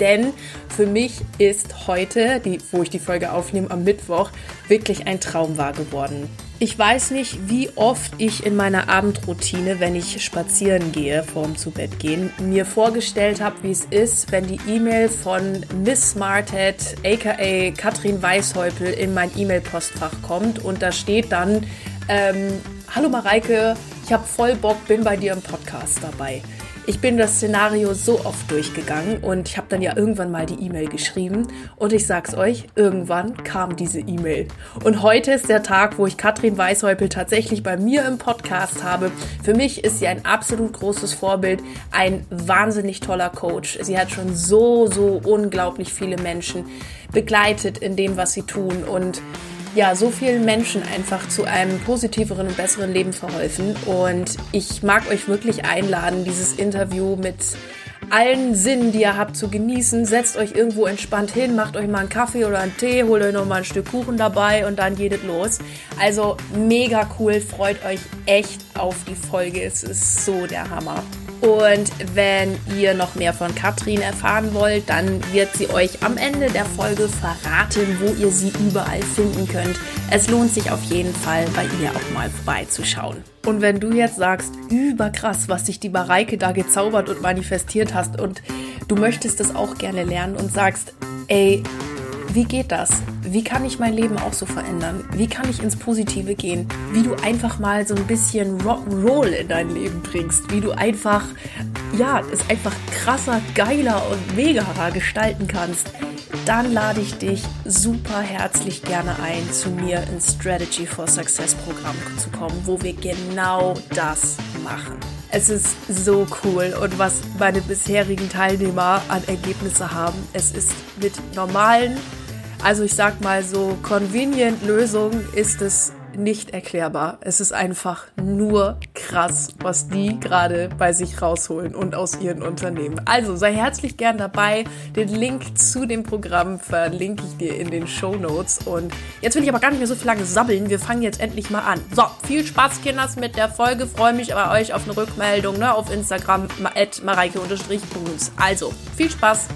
Denn für mich ist heute, die, wo ich die Folge aufnehme am Mittwoch, wirklich ein Traum wahr geworden. Ich weiß nicht, wie oft ich in meiner Abendroutine, wenn ich spazieren gehe, vorm zu Bett gehen, mir vorgestellt habe, wie es ist, wenn die E-Mail von Miss Smarthead, aka Katrin Weishäupel, in mein E-Mail-Postfach kommt und da steht dann, ähm, Hallo Mareike, ich habe voll Bock, bin bei dir im Podcast dabei. Ich bin das Szenario so oft durchgegangen und ich habe dann ja irgendwann mal die E-Mail geschrieben und ich sag's euch, irgendwann kam diese E-Mail. Und heute ist der Tag, wo ich Katrin Weishäupel tatsächlich bei mir im Podcast habe. Für mich ist sie ein absolut großes Vorbild, ein wahnsinnig toller Coach. Sie hat schon so, so unglaublich viele Menschen begleitet in dem, was sie tun und ja, so vielen Menschen einfach zu einem positiveren und besseren Leben verholfen. Und ich mag euch wirklich einladen, dieses Interview mit allen Sinnen, die ihr habt, zu genießen. Setzt euch irgendwo entspannt hin, macht euch mal einen Kaffee oder einen Tee, holt euch noch mal ein Stück Kuchen dabei und dann geht es los. Also mega cool, freut euch echt auf die Folge. Es ist so der Hammer. Und wenn ihr noch mehr von Katrin erfahren wollt, dann wird sie euch am Ende der Folge verraten, wo ihr sie überall finden könnt. Es lohnt sich auf jeden Fall, bei ihr auch mal vorbeizuschauen. Und wenn du jetzt sagst, überkrass, was sich die Mareike da gezaubert und manifestiert hast und du möchtest das auch gerne lernen und sagst, ey, wie geht das? Wie kann ich mein Leben auch so verändern? Wie kann ich ins Positive gehen? Wie du einfach mal so ein bisschen Rock'n'Roll in dein Leben bringst? Wie du einfach, ja, es einfach krasser, geiler und megarer gestalten kannst? Dann lade ich dich super herzlich gerne ein, zu mir ins Strategy for Success Programm zu kommen, wo wir genau das machen. Es ist so cool und was meine bisherigen Teilnehmer an Ergebnisse haben, es ist mit normalen also ich sag mal so, convenient Lösung ist es nicht erklärbar. Es ist einfach nur krass, was die gerade bei sich rausholen und aus ihren Unternehmen. Also sei herzlich gern dabei. Den Link zu dem Programm verlinke ich dir in den Show Notes. Und jetzt will ich aber gar nicht mehr so viel lange sabbeln. Wir fangen jetzt endlich mal an. So, viel Spaß, Kinders, mit der Folge. Freue mich bei euch auf eine Rückmeldung ne, auf Instagram at mareike-bruns. Also, viel Spaß.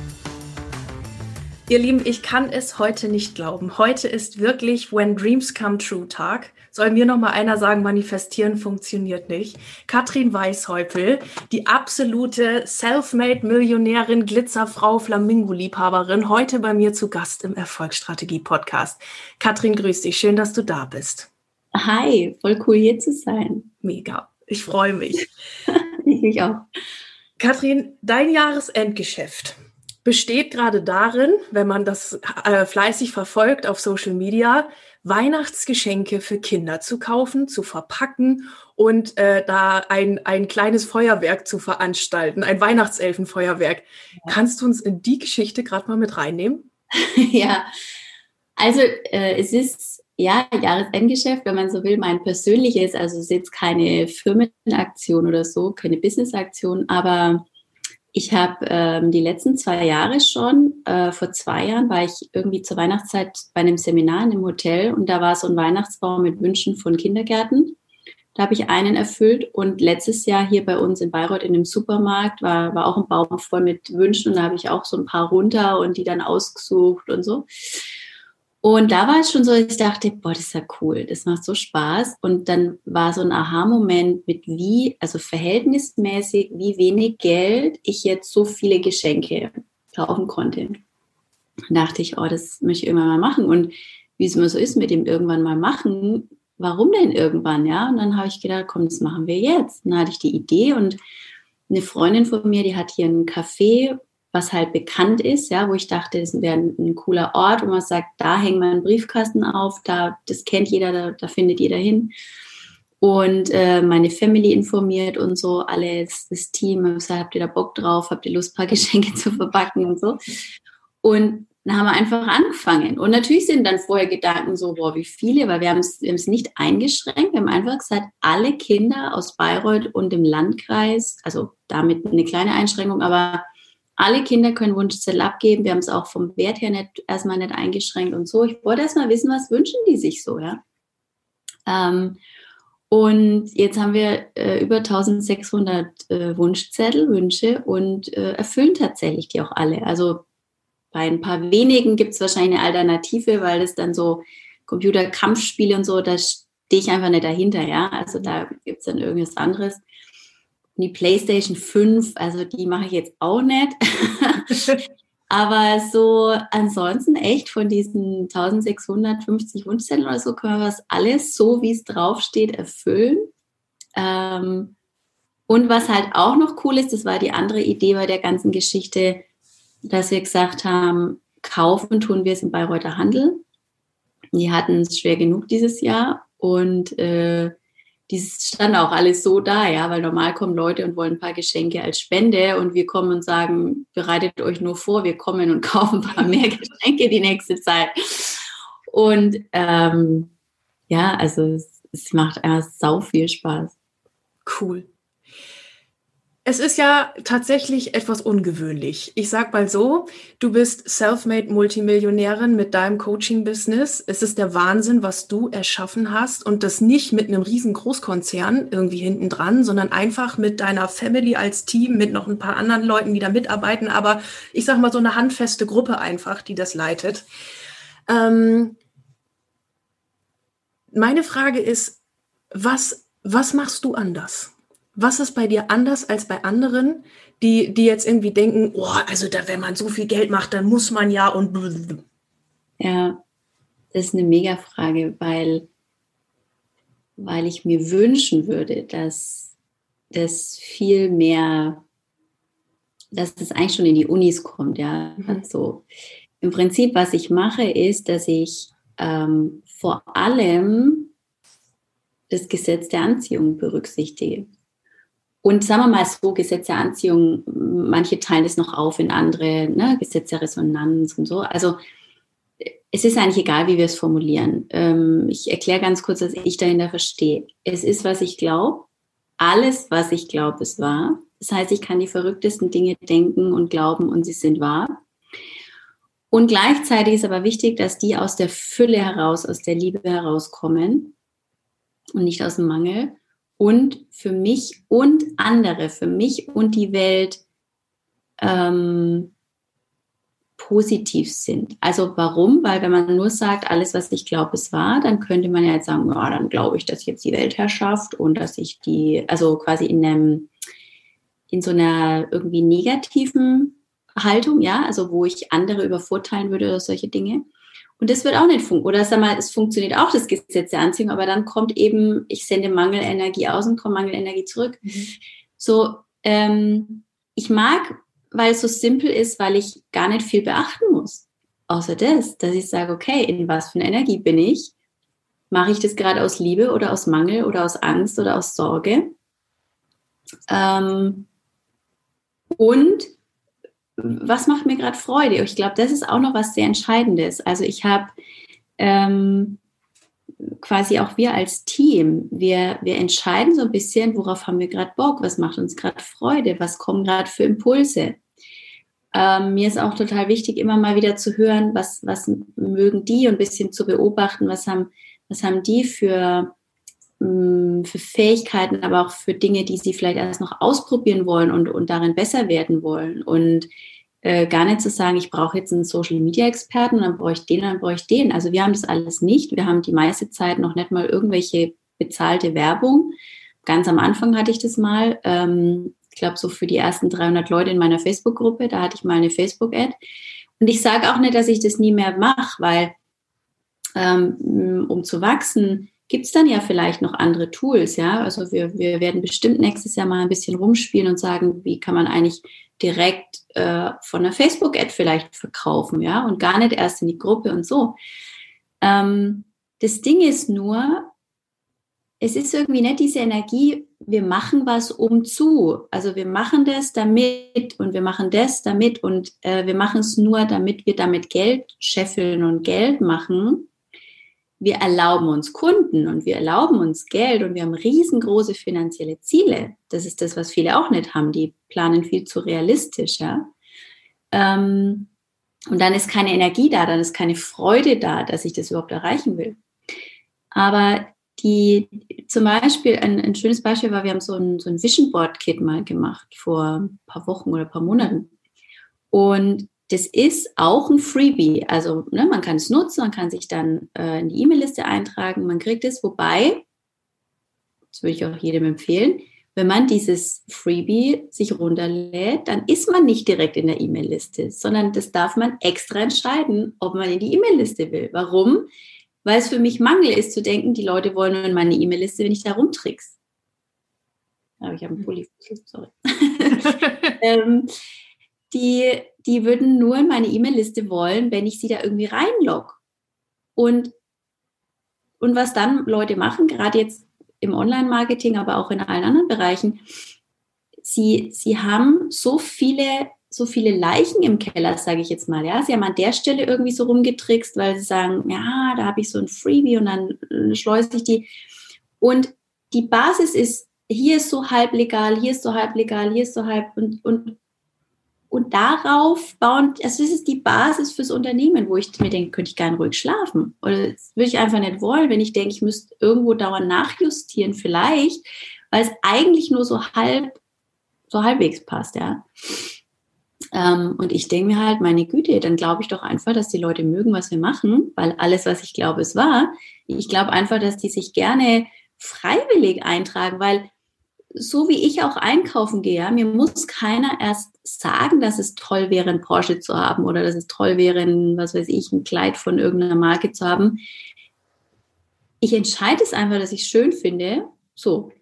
Ihr Lieben, ich kann es heute nicht glauben. Heute ist wirklich When Dreams Come True Tag. Soll mir noch mal einer sagen, manifestieren funktioniert nicht. Katrin Weishäupel, die absolute Selfmade Millionärin, Glitzerfrau, Flamingo-Liebhaberin, heute bei mir zu Gast im Erfolgsstrategie-Podcast. Katrin, grüß dich. Schön, dass du da bist. Hi, voll cool hier zu sein. Mega. Ich freue mich. ich mich auch. Katrin, dein Jahresendgeschäft besteht gerade darin, wenn man das äh, fleißig verfolgt auf Social Media, Weihnachtsgeschenke für Kinder zu kaufen, zu verpacken und äh, da ein, ein kleines Feuerwerk zu veranstalten, ein Weihnachtselfenfeuerwerk. Ja. Kannst du uns in die Geschichte gerade mal mit reinnehmen? ja, also äh, es ist ja Jahresendgeschäft, wenn man so will, mein persönliches, also es ist jetzt keine Firmenaktion oder so, keine Businessaktion, aber ich habe ähm, die letzten zwei Jahre schon, äh, vor zwei Jahren war ich irgendwie zur Weihnachtszeit bei einem Seminar in einem Hotel und da war so ein Weihnachtsbaum mit Wünschen von Kindergärten. Da habe ich einen erfüllt und letztes Jahr hier bei uns in Bayreuth in dem Supermarkt war, war auch ein Baum voll mit Wünschen und da habe ich auch so ein paar runter und die dann ausgesucht und so. Und da war es schon so, ich dachte, boah, das ist ja cool, das macht so Spaß. Und dann war so ein Aha-Moment mit wie, also verhältnismäßig, wie wenig Geld ich jetzt so viele Geschenke kaufen konnte. Da dachte ich, oh, das möchte ich irgendwann mal machen. Und wie es immer so ist mit dem irgendwann mal machen, warum denn irgendwann, ja? Und dann habe ich gedacht, komm, das machen wir jetzt. Und dann hatte ich die Idee und eine Freundin von mir, die hat hier einen Café was halt bekannt ist, ja, wo ich dachte, das wäre ein, cooler Ort, wo man sagt, da hängen wir einen Briefkasten auf, da, das kennt jeder, da, da findet jeder hin. Und äh, meine Family informiert und so, alles, das Team, gesagt, habt ihr da Bock drauf, habt ihr Lust, ein paar Geschenke zu verpacken und so. Und dann haben wir einfach angefangen. Und natürlich sind dann vorher Gedanken so, boah, wie viele, weil wir haben es, wir haben es nicht eingeschränkt. Wir haben einfach gesagt, alle Kinder aus Bayreuth und dem Landkreis, also damit eine kleine Einschränkung, aber alle Kinder können Wunschzettel abgeben. Wir haben es auch vom Wert her nicht, erstmal nicht eingeschränkt und so. Ich wollte erstmal wissen, was wünschen die sich so, ja. Ähm, und jetzt haben wir äh, über 1600 äh, Wunschzettel, Wünsche und äh, erfüllen tatsächlich die auch alle. Also bei ein paar wenigen gibt es wahrscheinlich eine Alternative, weil es dann so Computerkampfspiele und so, da stehe ich einfach nicht dahinter, ja. Also da gibt es dann irgendwas anderes. Die PlayStation 5, also die mache ich jetzt auch nicht. Aber so ansonsten echt von diesen 1650 Wunschzetteln oder so können wir was alles so, wie es draufsteht, erfüllen. Ähm, und was halt auch noch cool ist, das war die andere Idee bei der ganzen Geschichte, dass wir gesagt haben, kaufen tun wir es im Bayreuther Handel. Die hatten es schwer genug dieses Jahr und äh, die stand auch alles so da, ja, weil normal kommen Leute und wollen ein paar Geschenke als Spende und wir kommen und sagen, bereitet euch nur vor, wir kommen und kaufen ein paar mehr Geschenke die nächste Zeit. Und ähm, ja, also es, es macht einfach sau viel Spaß. Cool. Es ist ja tatsächlich etwas ungewöhnlich. Ich sag mal so, du bist self-made Multimillionärin mit deinem Coaching-Business. Es ist der Wahnsinn, was du erschaffen hast und das nicht mit einem riesen Großkonzern irgendwie hinten dran, sondern einfach mit deiner Family als Team, mit noch ein paar anderen Leuten, die da mitarbeiten. Aber ich sag mal so eine handfeste Gruppe einfach, die das leitet. Ähm meine Frage ist, was, was machst du anders? Was ist bei dir anders als bei anderen, die, die jetzt irgendwie denken, oh, also da, wenn man so viel Geld macht, dann muss man ja und. Ja, das ist eine Mega-Frage, weil, weil ich mir wünschen würde, dass das viel mehr, dass das eigentlich schon in die Unis kommt, ja. Mhm. Also im Prinzip, was ich mache, ist, dass ich ähm, vor allem das Gesetz der Anziehung berücksichtige. Und sagen wir mal so, Gesetz der Anziehung, manche teilen es noch auf in andere, ne, Gesetz der Resonanz und so. Also es ist eigentlich egal, wie wir es formulieren. Ähm, ich erkläre ganz kurz, was ich dahinter verstehe. Es ist, was ich glaube. Alles, was ich glaube, ist wahr. Das heißt, ich kann die verrücktesten Dinge denken und glauben und sie sind wahr. Und gleichzeitig ist aber wichtig, dass die aus der Fülle heraus, aus der Liebe herauskommen und nicht aus dem Mangel und für mich und andere, für mich und die Welt ähm, positiv sind. Also warum? Weil wenn man nur sagt, alles, was ich glaube, es war, dann könnte man ja jetzt sagen, ja, dann glaube ich, dass jetzt die Weltherrschaft und dass ich die, also quasi in einem, in so einer irgendwie negativen Haltung, ja, also wo ich andere übervorteilen würde oder solche Dinge. Und das wird auch nicht funktionieren. Oder sag mal, es funktioniert auch das Gesetz der Anziehung, aber dann kommt eben, ich sende Mangelenergie aus und komme Mangelenergie zurück. Mhm. So, ähm, ich mag, weil es so simpel ist, weil ich gar nicht viel beachten muss. Außer das, dass ich sage, okay, in was für einer Energie bin ich? Mache ich das gerade aus Liebe oder aus Mangel oder aus Angst oder aus Sorge? Ähm, und was macht mir gerade Freude? Ich glaube, das ist auch noch was sehr Entscheidendes. Also ich habe ähm, quasi auch wir als Team, wir, wir entscheiden so ein bisschen, worauf haben wir gerade Bock, was macht uns gerade Freude, was kommen gerade für Impulse. Ähm, mir ist auch total wichtig, immer mal wieder zu hören, was, was mögen die und ein bisschen zu beobachten, was haben, was haben die für, für Fähigkeiten, aber auch für Dinge, die sie vielleicht erst noch ausprobieren wollen und, und darin besser werden wollen. Und äh, gar nicht zu sagen, ich brauche jetzt einen Social Media Experten, dann brauche ich den, dann brauche ich den. Also wir haben das alles nicht. Wir haben die meiste Zeit noch nicht mal irgendwelche bezahlte Werbung. Ganz am Anfang hatte ich das mal. Ähm, ich glaube, so für die ersten 300 Leute in meiner Facebook-Gruppe, da hatte ich mal eine Facebook-Ad. Und ich sage auch nicht, dass ich das nie mehr mache, weil ähm, um zu wachsen, gibt es dann ja vielleicht noch andere Tools, ja. Also wir, wir werden bestimmt nächstes Jahr mal ein bisschen rumspielen und sagen, wie kann man eigentlich direkt äh, von einer Facebook-Ad vielleicht verkaufen, ja, und gar nicht erst in die Gruppe und so. Ähm, das Ding ist nur, es ist irgendwie nicht diese Energie, wir machen was um zu. Also wir machen das damit und wir machen das damit und äh, wir machen es nur, damit wir damit Geld scheffeln und Geld machen. Wir erlauben uns Kunden und wir erlauben uns Geld und wir haben riesengroße finanzielle Ziele. Das ist das, was viele auch nicht haben. Die planen viel zu realistisch, ja. Ähm, und dann ist keine Energie da, dann ist keine Freude da, dass ich das überhaupt erreichen will. Aber die zum Beispiel, ein, ein schönes Beispiel war, wir haben so ein, so ein Vision Board Kit mal gemacht vor ein paar Wochen oder ein paar Monaten. Und das ist auch ein Freebie. Also ne, man kann es nutzen, man kann sich dann äh, in die E-Mail-Liste eintragen, man kriegt es. Wobei, das würde ich auch jedem empfehlen, wenn man dieses Freebie sich runterlädt, dann ist man nicht direkt in der E-Mail-Liste, sondern das darf man extra entscheiden, ob man in die E-Mail-Liste will. Warum? weil es für mich Mangel ist zu denken, die Leute wollen nur in meine E-Mail-Liste, wenn ich da rumtrickse. Aber ich habe einen hm. Pulli, sorry. ähm, die, die würden nur in meine E-Mail-Liste wollen, wenn ich sie da irgendwie reinlogge. Und, und was dann Leute machen, gerade jetzt im Online-Marketing, aber auch in allen anderen Bereichen, sie, sie haben so viele so viele Leichen im Keller, sage ich jetzt mal. Ja, sie haben an der Stelle irgendwie so rumgetrickst, weil sie sagen, ja, da habe ich so ein Freebie und dann äh, schleuse ich die. Und die Basis ist, hier ist so halb legal, hier ist so halb legal, hier ist so halb und, und, und darauf bauen, also das ist die Basis fürs Unternehmen, wo ich mir denke, könnte ich gerne ruhig schlafen. Oder das würde ich einfach nicht wollen, wenn ich denke, ich müsste irgendwo dauernd nachjustieren, vielleicht, weil es eigentlich nur so halb, so halbwegs passt, ja. Ähm, und ich denke mir halt, meine Güte, dann glaube ich doch einfach, dass die Leute mögen, was wir machen, weil alles, was ich glaube, es war. Ich glaube einfach, dass die sich gerne freiwillig eintragen, weil so wie ich auch einkaufen gehe, ja, mir muss keiner erst sagen, dass es toll wäre, ein Porsche zu haben oder dass es toll wäre, ein, was weiß ich, ein Kleid von irgendeiner Marke zu haben. Ich entscheide es einfach, dass ich es schön finde. So,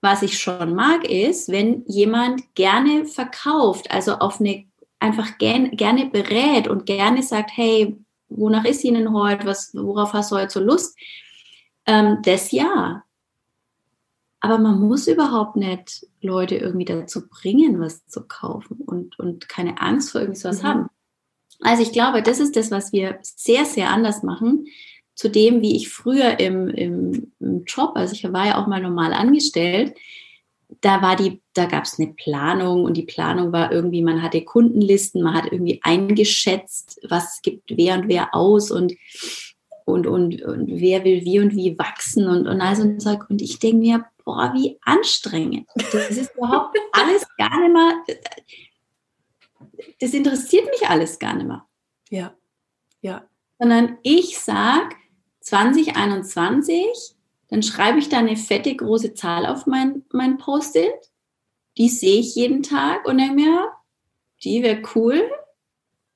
was ich schon mag, ist, wenn jemand gerne verkauft, also auf eine einfach gern, gerne berät und gerne sagt, hey, wonach ist Ihnen heute, was, worauf hast du heute so Lust? Ähm, das ja. Aber man muss überhaupt nicht Leute irgendwie dazu bringen, was zu kaufen und, und keine Angst vor irgendwas mhm. haben. Also ich glaube, das ist das, was wir sehr, sehr anders machen zu dem, wie ich früher im, im, im Job, also ich war ja auch mal normal angestellt, da war die, da gab es eine Planung und die Planung war irgendwie, man hatte Kundenlisten, man hat irgendwie eingeschätzt, was gibt wer und wer aus und und, und, und wer will wie und wie wachsen und, und all so ein Zeug. Und ich denke mir, boah, wie anstrengend. Das ist überhaupt alles gar nicht mehr, das interessiert mich alles gar nicht mehr. Ja, ja. Sondern ich sage, 2021, dann schreibe ich da eine fette große Zahl auf mein, mein Post-it. Die sehe ich jeden Tag und denke mir, die wäre cool.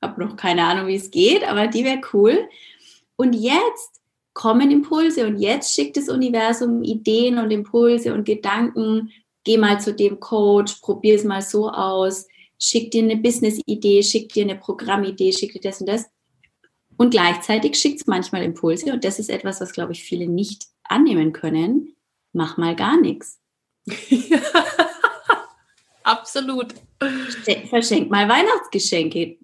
Habe noch keine Ahnung, wie es geht, aber die wäre cool. Und jetzt kommen Impulse und jetzt schickt das Universum Ideen und Impulse und Gedanken. Geh mal zu dem Coach, probier es mal so aus, schick dir eine Business-Idee, schick dir eine Programmidee, schick dir das und das. Und gleichzeitig schickt es manchmal Impulse und das ist etwas, was, glaube ich, viele nicht annehmen können. Mach mal gar nichts. Absolut. Verschenk mal Weihnachtsgeschenke.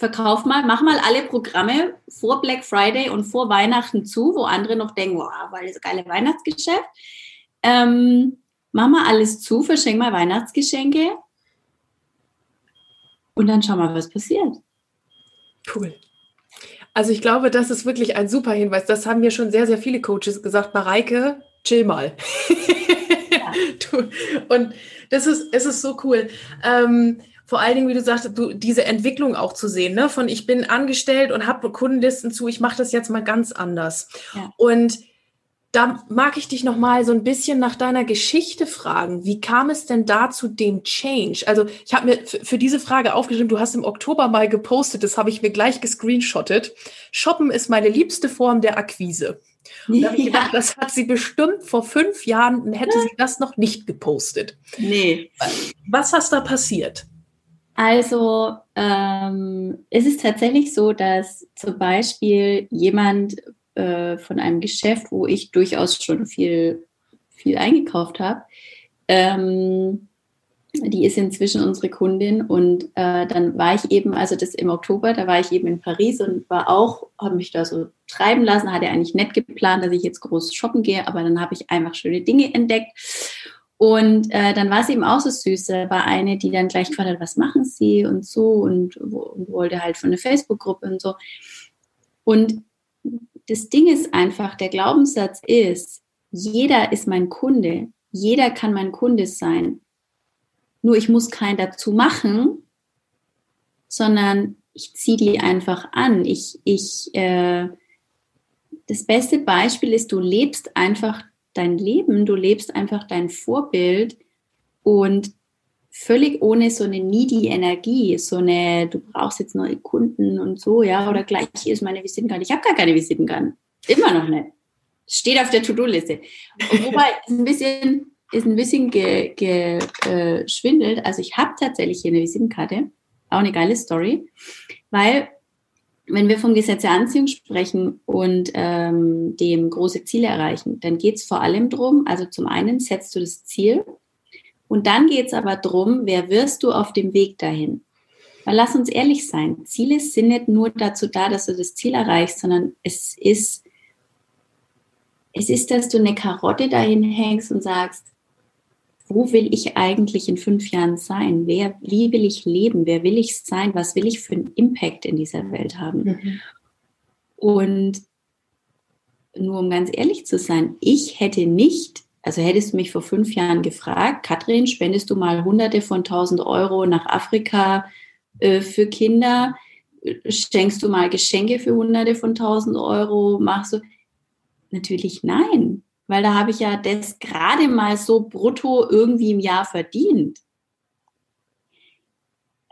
Verkauf mal, mach mal alle Programme vor Black Friday und vor Weihnachten zu, wo andere noch denken, wow, weil das geile Weihnachtsgeschäft. Ähm, mach mal alles zu, verschenk mal Weihnachtsgeschenke und dann schau mal, was passiert. Cool. Also ich glaube, das ist wirklich ein super Hinweis. Das haben mir schon sehr, sehr viele Coaches gesagt. Mareike, chill mal. Ja. und das ist, es ist so cool. Ähm, vor allen Dingen, wie du sagst, du, diese Entwicklung auch zu sehen, ne? von ich bin angestellt und habe Kundenlisten zu, ich mache das jetzt mal ganz anders. Ja. Und da mag ich dich noch mal so ein bisschen nach deiner Geschichte fragen. Wie kam es denn da zu dem Change? Also ich habe mir für diese Frage aufgeschrieben, du hast im Oktober mal gepostet, das habe ich mir gleich gescreenshottet. Shoppen ist meine liebste Form der Akquise. Und da habe ich ja. gedacht, das hat sie bestimmt vor fünf Jahren, hätte sie das noch nicht gepostet. Nee. Was hast da passiert? Also ähm, es ist tatsächlich so, dass zum Beispiel jemand äh, von einem Geschäft, wo ich durchaus schon viel, viel eingekauft habe, Ähm, die ist inzwischen unsere Kundin und äh, dann war ich eben, also das im Oktober, da war ich eben in Paris und war auch, habe mich da so treiben lassen, hatte eigentlich nett geplant, dass ich jetzt groß shoppen gehe, aber dann habe ich einfach schöne Dinge entdeckt und äh, dann war es eben auch so süß, da war eine, die dann gleich gefragt hat, was machen Sie und so und, und wollte halt von der Facebook-Gruppe und so. Und das Ding ist einfach, der Glaubenssatz ist, jeder ist mein Kunde, jeder kann mein Kunde sein. Nur ich muss keinen dazu machen, sondern ich ziehe die einfach an. Ich, ich, äh, das beste Beispiel ist, du lebst einfach dein Leben, du lebst einfach dein Vorbild und völlig ohne so eine needy Energie, so eine, du brauchst jetzt neue Kunden und so, ja, oder gleich hier ist meine Visitenkarte. Ich habe gar keine Visitenkarte. Immer noch nicht. Steht auf der To-Do-Liste. Wobei, ist ein bisschen, ist ein bisschen geschwindelt. Ge, äh, also ich habe tatsächlich hier eine Visitenkarte, auch eine geile Story, weil wenn wir vom Gesetz der Anziehung sprechen und ähm, dem große Ziele erreichen, dann geht es vor allem darum, also zum einen setzt du das Ziel und dann geht es aber darum, wer wirst du auf dem Weg dahin? Weil lass uns ehrlich sein, Ziele sind nicht nur dazu da, dass du das Ziel erreichst, sondern es ist, es ist, dass du eine Karotte dahin hängst und sagst, wo will ich eigentlich in fünf Jahren sein? Wer, wie will ich leben? Wer will ich sein? Was will ich für einen Impact in dieser Welt haben? Mhm. Und nur um ganz ehrlich zu sein, ich hätte nicht, also hättest du mich vor fünf Jahren gefragt, Katrin, spendest du mal Hunderte von tausend Euro nach Afrika äh, für Kinder? Schenkst du mal Geschenke für Hunderte von tausend Euro? Machst du? Natürlich nein weil da habe ich ja das gerade mal so brutto irgendwie im Jahr verdient.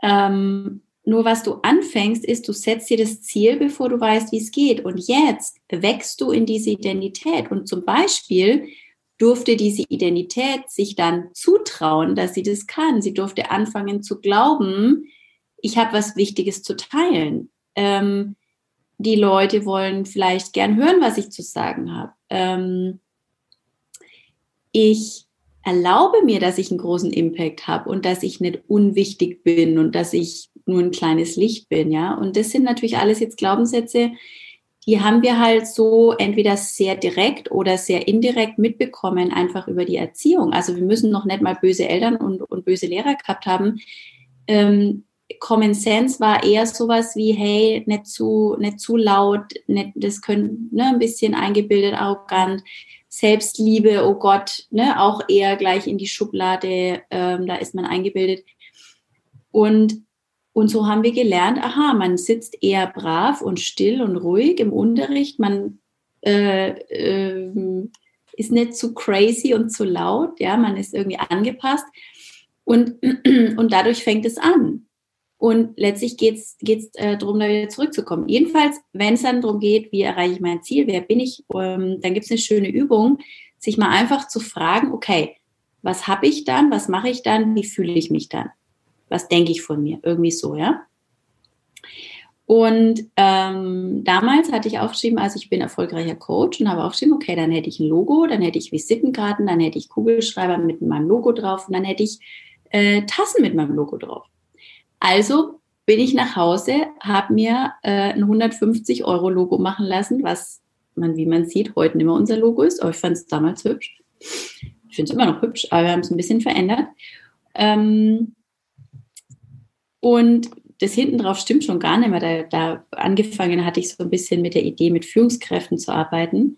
Ähm, nur was du anfängst, ist, du setzt dir das Ziel, bevor du weißt, wie es geht. Und jetzt wächst du in diese Identität. Und zum Beispiel durfte diese Identität sich dann zutrauen, dass sie das kann. Sie durfte anfangen zu glauben, ich habe was Wichtiges zu teilen. Ähm, die Leute wollen vielleicht gern hören, was ich zu sagen habe. Ähm, ich erlaube mir, dass ich einen großen Impact habe und dass ich nicht unwichtig bin und dass ich nur ein kleines Licht bin, ja. Und das sind natürlich alles jetzt Glaubenssätze, die haben wir halt so entweder sehr direkt oder sehr indirekt mitbekommen, einfach über die Erziehung. Also wir müssen noch nicht mal böse Eltern und, und böse Lehrer gehabt haben. Ähm, Common Sense war eher sowas wie, hey, nicht zu, nicht zu laut, nicht, das können ne, ein bisschen eingebildet, arrogant, Selbstliebe, oh Gott, ne, auch eher gleich in die Schublade, ähm, da ist man eingebildet. Und, und so haben wir gelernt, aha, man sitzt eher brav und still und ruhig im Unterricht, man äh, äh, ist nicht zu crazy und zu laut, ja, man ist irgendwie angepasst. Und, und dadurch fängt es an. Und letztlich geht es äh, darum, da wieder zurückzukommen. Jedenfalls, wenn es dann darum geht, wie erreiche ich mein Ziel, wer bin ich, ähm, dann gibt es eine schöne Übung, sich mal einfach zu fragen, okay, was habe ich dann, was mache ich dann, wie fühle ich mich dann? Was denke ich von mir? Irgendwie so, ja. Und ähm, damals hatte ich aufgeschrieben, also ich bin erfolgreicher Coach und habe aufgeschrieben, okay, dann hätte ich ein Logo, dann hätte ich Visitenkarten, dann hätte ich Kugelschreiber mit meinem Logo drauf und dann hätte ich äh, Tassen mit meinem Logo drauf. Also bin ich nach Hause, habe mir äh, ein 150 Euro Logo machen lassen, was man, wie man sieht, heute nicht mehr unser Logo ist, aber ich fand es damals hübsch. Ich finde es immer noch hübsch, aber wir haben es ein bisschen verändert. Ähm, und das hinten drauf stimmt schon gar nicht mehr. Da, da angefangen hatte ich so ein bisschen mit der Idee, mit Führungskräften zu arbeiten.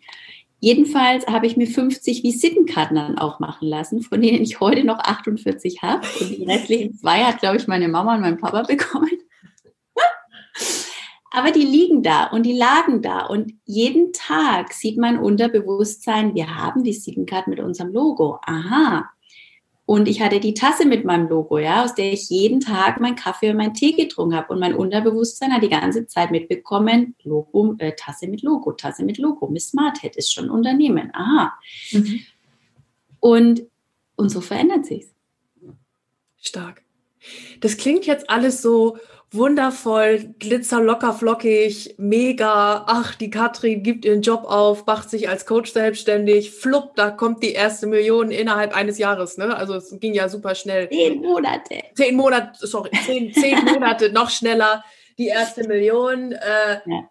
Jedenfalls habe ich mir 50 Visitenkarten dann auch machen lassen, von denen ich heute noch 48 habe. Und die restlichen zwei hat, glaube ich, meine Mama und mein Papa bekommen. Aber die liegen da und die lagen da. Und jeden Tag sieht mein Unterbewusstsein, wir haben Visitenkarten mit unserem Logo. Aha, und ich hatte die Tasse mit meinem Logo, ja, aus der ich jeden Tag meinen Kaffee und meinen Tee getrunken habe. Und mein Unterbewusstsein hat die ganze Zeit mitbekommen, Logo, äh, Tasse mit Logo, Tasse mit Logo. Miss Smarthead ist schon ein Unternehmen. Aha. Mhm. Und, und so verändert sich's. Stark. Das klingt jetzt alles so wundervoll, glitzer locker flockig, mega. Ach, die Katrin gibt ihren Job auf, macht sich als Coach selbstständig. Flupp, da kommt die erste Million innerhalb eines Jahres. Ne? Also es ging ja super schnell. Zehn Monate. Zehn Monate, sorry, zehn, zehn Monate noch schneller die erste Million. Äh, ja.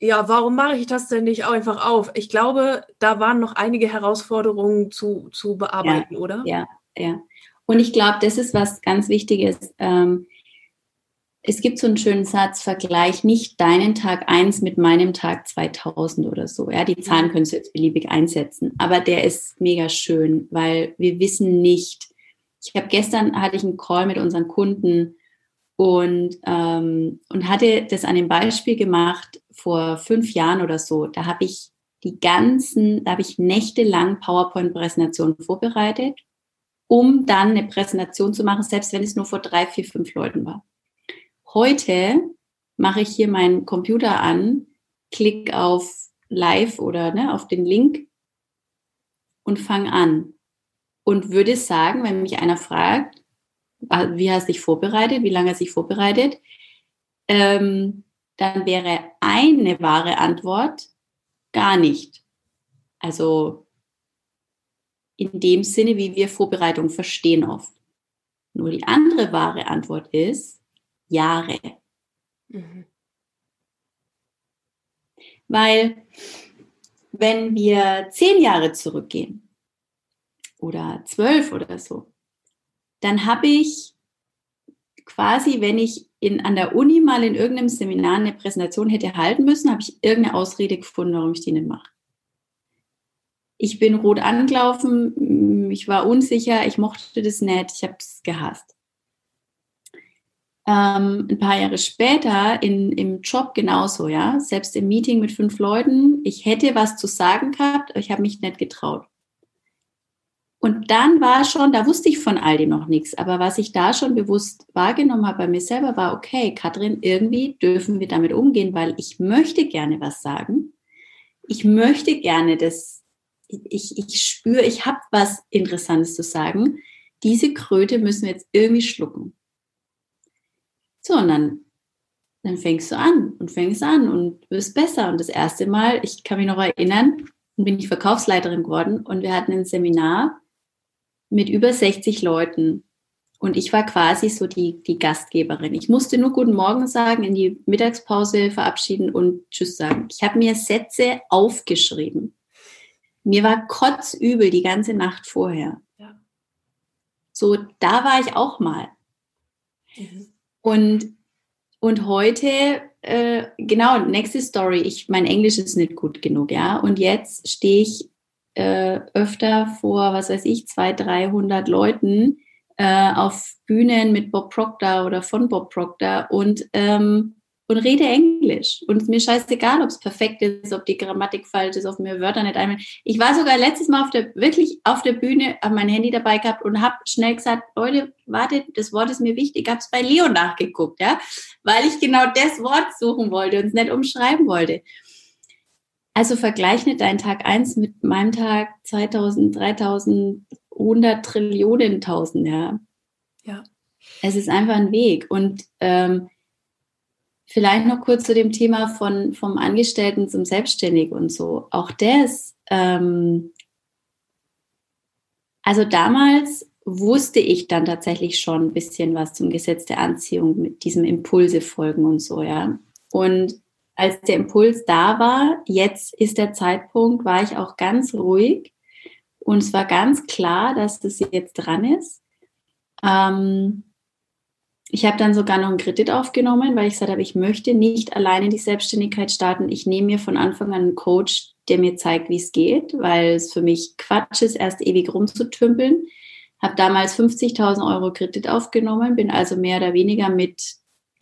ja, warum mache ich das denn nicht einfach auf? Ich glaube, da waren noch einige Herausforderungen zu, zu bearbeiten, ja, oder? Ja, ja. Und ich glaube, das ist was ganz Wichtiges. Ähm, es gibt so einen schönen Satz, vergleich nicht deinen Tag 1 mit meinem Tag 2000 oder so. Ja, die Zahlen können du jetzt beliebig einsetzen, aber der ist mega schön, weil wir wissen nicht. Ich habe gestern hatte ich einen Call mit unseren Kunden und, ähm, und hatte das an dem Beispiel gemacht vor fünf Jahren oder so. Da habe ich die ganzen, da habe ich nächtelang PowerPoint-Präsentationen vorbereitet, um dann eine Präsentation zu machen, selbst wenn es nur vor drei, vier, fünf Leuten war. Heute mache ich hier meinen Computer an, klick auf Live oder ne, auf den Link und fange an. Und würde sagen, wenn mich einer fragt, wie hast du dich vorbereitet, wie lange du dich vorbereitet, ähm, dann wäre eine wahre Antwort gar nicht. Also in dem Sinne, wie wir Vorbereitung verstehen oft. Nur die andere wahre Antwort ist, Jahre. Mhm. Weil wenn wir zehn Jahre zurückgehen oder zwölf oder so, dann habe ich quasi, wenn ich in, an der Uni mal in irgendeinem Seminar eine Präsentation hätte halten müssen, habe ich irgendeine Ausrede gefunden, warum ich die nicht mache. Ich bin rot angelaufen, ich war unsicher, ich mochte das nicht, ich habe es gehasst ähm, ein paar Jahre später in, im Job genauso, ja. Selbst im Meeting mit fünf Leuten, ich hätte was zu sagen gehabt, aber ich habe mich nicht getraut. Und dann war schon, da wusste ich von all dem noch nichts, aber was ich da schon bewusst wahrgenommen habe bei mir selber, war, okay, Katrin, irgendwie dürfen wir damit umgehen, weil ich möchte gerne was sagen. Ich möchte gerne das, ich, ich spüre, ich habe was Interessantes zu sagen. Diese Kröte müssen wir jetzt irgendwie schlucken. So, und dann, dann fängst du an und fängst an und wirst besser. Und das erste Mal, ich kann mich noch erinnern, bin ich Verkaufsleiterin geworden und wir hatten ein Seminar mit über 60 Leuten. Und ich war quasi so die, die Gastgeberin. Ich musste nur Guten Morgen sagen, in die Mittagspause verabschieden und Tschüss sagen. Ich habe mir Sätze aufgeschrieben. Mir war kotzübel die ganze Nacht vorher. Ja. So, da war ich auch mal. Mhm. Und, und heute, äh, genau, nächste Story. Ich, mein Englisch ist nicht gut genug, ja. Und jetzt stehe ich äh, öfter vor, was weiß ich, zwei, 300 Leuten äh, auf Bühnen mit Bob Proctor oder von Bob Proctor und ähm, und rede Englisch. Und mir scheißegal, ob es perfekt ist, ob die Grammatik falsch ist, ob mir Wörter nicht einmal. Ich war sogar letztes Mal auf der, wirklich auf der Bühne, habe mein Handy dabei gehabt und habe schnell gesagt, Leute, wartet, das Wort ist mir wichtig. Ich habe es bei Leo nachgeguckt, ja, weil ich genau das Wort suchen wollte und es nicht umschreiben wollte. Also vergleich nicht deinen Tag 1 mit meinem Tag 2000, 3000, 100 Trillionen, 1000, ja. Ja. Es ist einfach ein Weg und ähm, Vielleicht noch kurz zu dem Thema von, vom Angestellten zum Selbstständigen und so. Auch das, ähm, also damals wusste ich dann tatsächlich schon ein bisschen was zum Gesetz der Anziehung mit diesem Impulse folgen und so, ja. Und als der Impuls da war, jetzt ist der Zeitpunkt, war ich auch ganz ruhig und es war ganz klar, dass das jetzt dran ist. Ähm, ich habe dann sogar noch einen Kredit aufgenommen, weil ich gesagt habe, ich möchte nicht alleine die Selbstständigkeit starten. Ich nehme mir von Anfang an einen Coach, der mir zeigt, wie es geht, weil es für mich Quatsch ist, erst ewig rumzutümpeln. Habe damals 50.000 Euro Kredit aufgenommen, bin also mehr oder weniger mit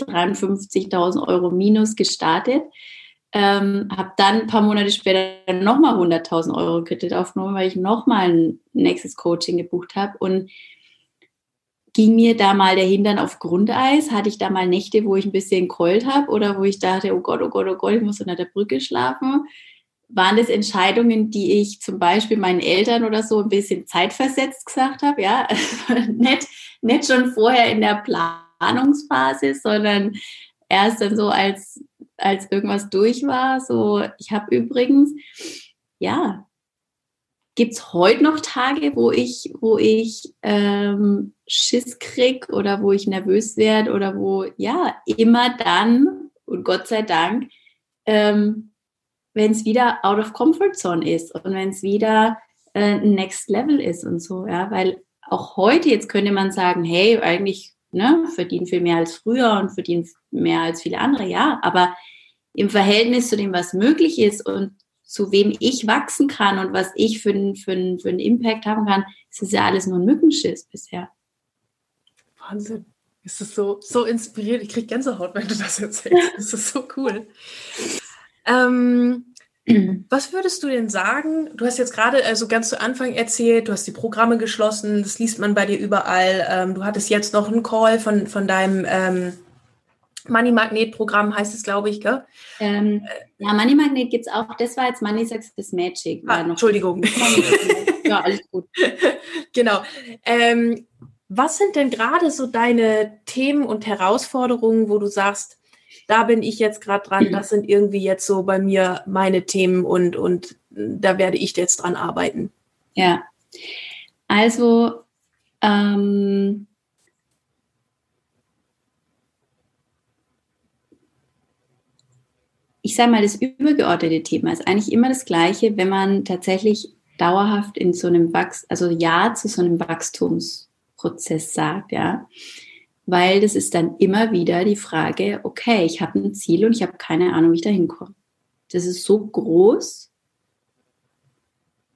53.000 Euro minus gestartet. Ähm, habe dann ein paar Monate später nochmal 100.000 Euro Kredit aufgenommen, weil ich nochmal ein nächstes Coaching gebucht habe. Und ging mir da mal der Hintern auf Grundeis? Hatte ich da mal Nächte, wo ich ein bisschen geheult habe oder wo ich dachte, oh Gott, oh Gott, oh Gott, ich muss unter der Brücke schlafen? waren das Entscheidungen, die ich zum Beispiel meinen Eltern oder so ein bisschen zeitversetzt gesagt habe, ja, nicht, nicht schon vorher in der Planungsphase, sondern erst dann so als, als irgendwas durch war, so, ich habe übrigens, ja, gibt es heute noch Tage, wo ich, wo ich ähm, Schiss krieg oder wo ich nervös werde oder wo, ja, immer dann, und Gott sei Dank, ähm, wenn es wieder out of comfort zone ist und wenn es wieder äh, next level ist und so, ja, weil auch heute jetzt könnte man sagen, hey, eigentlich ne, verdienen viel mehr als früher und verdienen mehr als viele andere, ja, aber im Verhältnis zu dem, was möglich ist und zu wem ich wachsen kann und was ich für einen für für einen Impact haben kann, ist es ja alles nur ein Mückenschiss bisher. Wahnsinn. Es ist so, so inspirierend. Ich kriege Gänsehaut, wenn du das erzählst. Das ist so cool. Ähm, was würdest du denn sagen? Du hast jetzt gerade also ganz zu Anfang erzählt, du hast die Programme geschlossen, das liest man bei dir überall. Ähm, du hattest jetzt noch einen Call von, von deinem ähm, Money Magnet Programm, heißt es, glaube ich, gell? Ähm, ja, Money Magnet gibt es auch. Das war jetzt Money Success Magic. Ah, Entschuldigung. ja, alles gut. genau. Ähm, was sind denn gerade so deine Themen und Herausforderungen, wo du sagst, da bin ich jetzt gerade dran, das sind irgendwie jetzt so bei mir meine Themen und, und da werde ich jetzt dran arbeiten. Ja, also ähm, ich sage mal, das übergeordnete Thema ist eigentlich immer das gleiche, wenn man tatsächlich dauerhaft in so einem Wachs, also Ja zu so einem Wachstumsprozess sagt, ja weil das ist dann immer wieder die Frage, okay, ich habe ein Ziel und ich habe keine Ahnung, wie ich da hinkomme. Das ist so groß,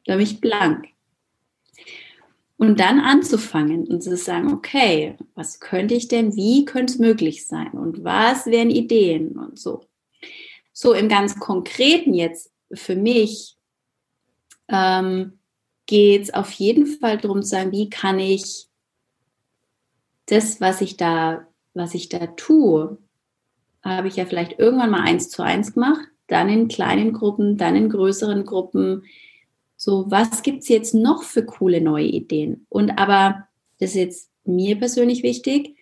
da bin ich blank. Und dann anzufangen und zu sagen, okay, was könnte ich denn, wie könnte es möglich sein und was wären Ideen und so. So im ganz Konkreten jetzt für mich ähm, geht es auf jeden Fall darum zu sagen, wie kann ich das, was ich da, was ich da tue, habe ich ja vielleicht irgendwann mal eins zu eins gemacht, dann in kleinen Gruppen, dann in größeren Gruppen. So, was gibt es jetzt noch für coole neue Ideen? Und aber, das ist jetzt mir persönlich wichtig,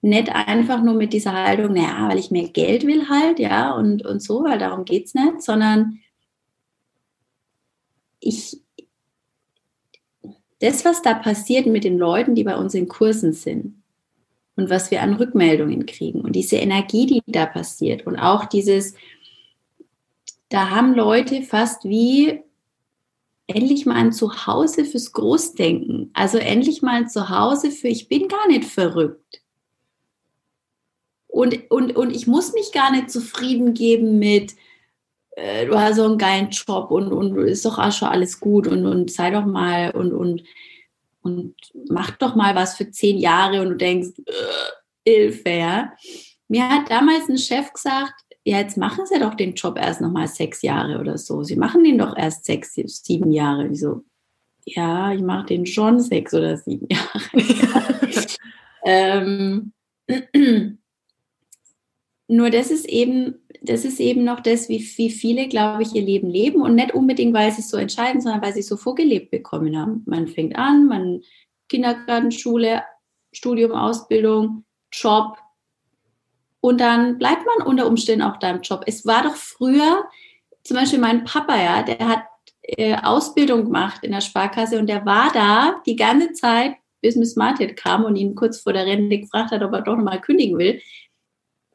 nicht einfach nur mit dieser Haltung, naja, weil ich mehr Geld will halt, ja, und, und so, weil darum geht es nicht, sondern ich, das, was da passiert mit den Leuten, die bei uns in Kursen sind, und was wir an Rückmeldungen kriegen und diese Energie, die da passiert und auch dieses, da haben Leute fast wie endlich mal ein Zuhause fürs Großdenken, also endlich mal ein Zuhause für ich bin gar nicht verrückt. Und, und, und ich muss mich gar nicht zufrieden geben mit, äh, du hast so einen geilen Job und, und ist doch auch schon alles gut und, und sei doch mal und, und und mach doch mal was für zehn Jahre und du denkst, äh, Hilfe, ja. Mir hat damals ein Chef gesagt, ja, jetzt machen Sie doch den Job erst noch mal sechs Jahre oder so. Sie machen den doch erst sechs, sieben Jahre. Ich so, ja, ich mache den schon sechs oder sieben Jahre. ähm, nur das ist eben das ist eben noch das, wie, wie viele, glaube ich, ihr Leben leben und nicht unbedingt, weil sie es so entscheiden, sondern weil sie es so vorgelebt bekommen haben. Man fängt an, man Kindergarten, Schule, Studium, Ausbildung, Job und dann bleibt man unter Umständen auch da im Job. Es war doch früher, zum Beispiel mein Papa, ja, der hat äh, Ausbildung gemacht in der Sparkasse und der war da die ganze Zeit, bis Miss Martin kam und ihn kurz vor der Rente gefragt hat, ob er doch nochmal kündigen will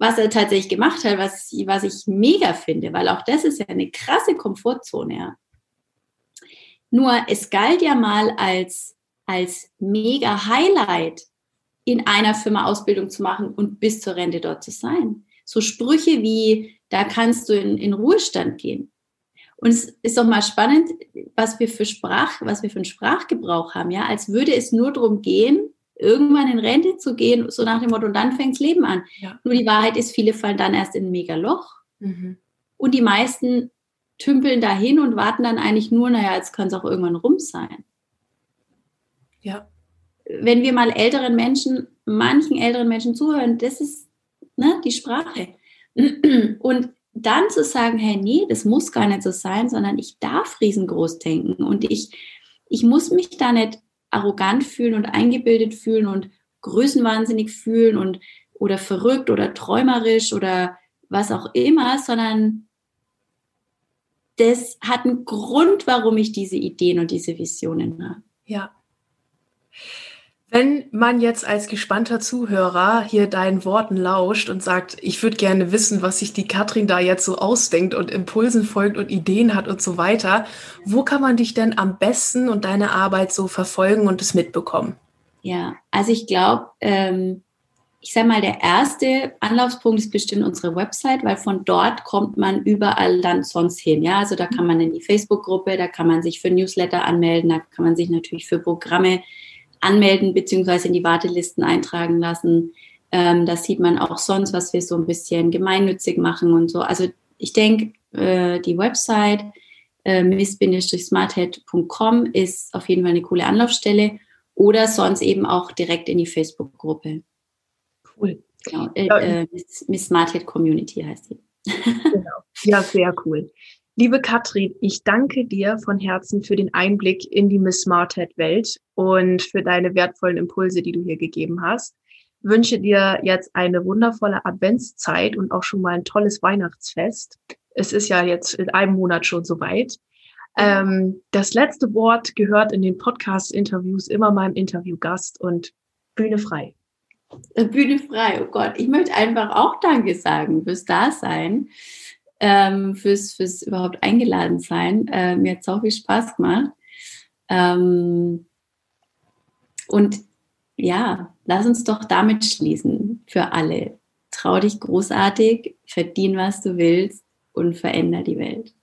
was er tatsächlich gemacht hat, was, was ich mega finde, weil auch das ist ja eine krasse Komfortzone. Ja. Nur es galt ja mal als, als mega Highlight, in einer Firma Ausbildung zu machen und bis zur Rente dort zu sein. So Sprüche wie, da kannst du in, in Ruhestand gehen. Und es ist doch mal spannend, was wir für Sprach, was wir für einen Sprachgebrauch haben, ja, als würde es nur darum gehen, irgendwann in Rente zu gehen, so nach dem Motto, und dann fängt das Leben an. Ja. Nur die Wahrheit ist, viele fallen dann erst in ein Megaloch. Mhm. Und die meisten tümpeln dahin und warten dann eigentlich nur, naja, jetzt kann es auch irgendwann rum sein. Ja. Wenn wir mal älteren Menschen, manchen älteren Menschen zuhören, das ist ne, die Sprache. Und dann zu sagen, hey, nee, das muss gar nicht so sein, sondern ich darf riesengroß denken und ich, ich muss mich da nicht arrogant fühlen und eingebildet fühlen und größenwahnsinnig fühlen und oder verrückt oder träumerisch oder was auch immer, sondern das hat einen Grund, warum ich diese Ideen und diese Visionen habe. Ja. Wenn man jetzt als gespannter Zuhörer hier deinen Worten lauscht und sagt, ich würde gerne wissen, was sich die Katrin da jetzt so ausdenkt und Impulsen folgt und Ideen hat und so weiter, wo kann man dich denn am besten und deine Arbeit so verfolgen und es mitbekommen? Ja, also ich glaube, ähm, ich sage mal, der erste Anlaufspunkt ist bestimmt unsere Website, weil von dort kommt man überall dann sonst hin. Ja, also da kann man in die Facebook-Gruppe, da kann man sich für Newsletter anmelden, da kann man sich natürlich für Programme anmelden beziehungsweise in die Wartelisten eintragen lassen. Ähm, das sieht man auch sonst, was wir so ein bisschen gemeinnützig machen und so. Also ich denke, äh, die Website äh, miss-smarthead.com ist auf jeden Fall eine coole Anlaufstelle oder sonst eben auch direkt in die Facebook-Gruppe. Cool. Genau, äh, äh, Miss, Miss Smarthead Community heißt sie. genau. Ja, sehr cool. Liebe Katrin, ich danke dir von Herzen für den Einblick in die Miss Smarthead Welt und für deine wertvollen Impulse, die du hier gegeben hast. Wünsche dir jetzt eine wundervolle Adventszeit und auch schon mal ein tolles Weihnachtsfest. Es ist ja jetzt in einem Monat schon soweit. Ähm, das letzte Wort gehört in den Podcast-Interviews immer meinem Interviewgast und Bühne frei. Bühne frei, oh Gott. Ich möchte einfach auch Danke sagen fürs Dasein ähm, fürs, fürs überhaupt eingeladen sein. Äh, mir hat es auch viel Spaß gemacht. Ähm, und ja, lass uns doch damit schließen für alle. Trau dich großartig, verdien, was du willst und veränder die Welt.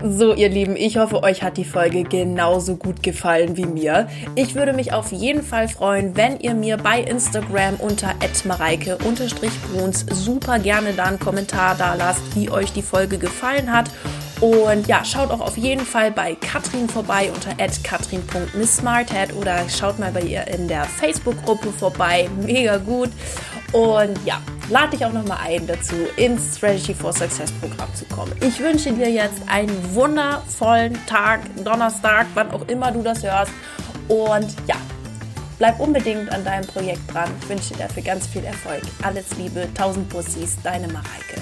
So, ihr Lieben, ich hoffe, euch hat die Folge genauso gut gefallen wie mir. Ich würde mich auf jeden Fall freuen, wenn ihr mir bei Instagram unter mareike-bruns super gerne da einen Kommentar da lasst, wie euch die Folge gefallen hat. Und ja, schaut auch auf jeden Fall bei Katrin vorbei unter katrin.misssmarthead oder schaut mal bei ihr in der Facebook-Gruppe vorbei. Mega gut. Und ja, lade dich auch nochmal ein dazu, ins Strategy for Success Programm zu kommen. Ich wünsche dir jetzt einen wundervollen Tag, Donnerstag, wann auch immer du das hörst. Und ja, bleib unbedingt an deinem Projekt dran. Ich wünsche dir dafür ganz viel Erfolg. Alles Liebe, tausend Pussys, deine Mareike.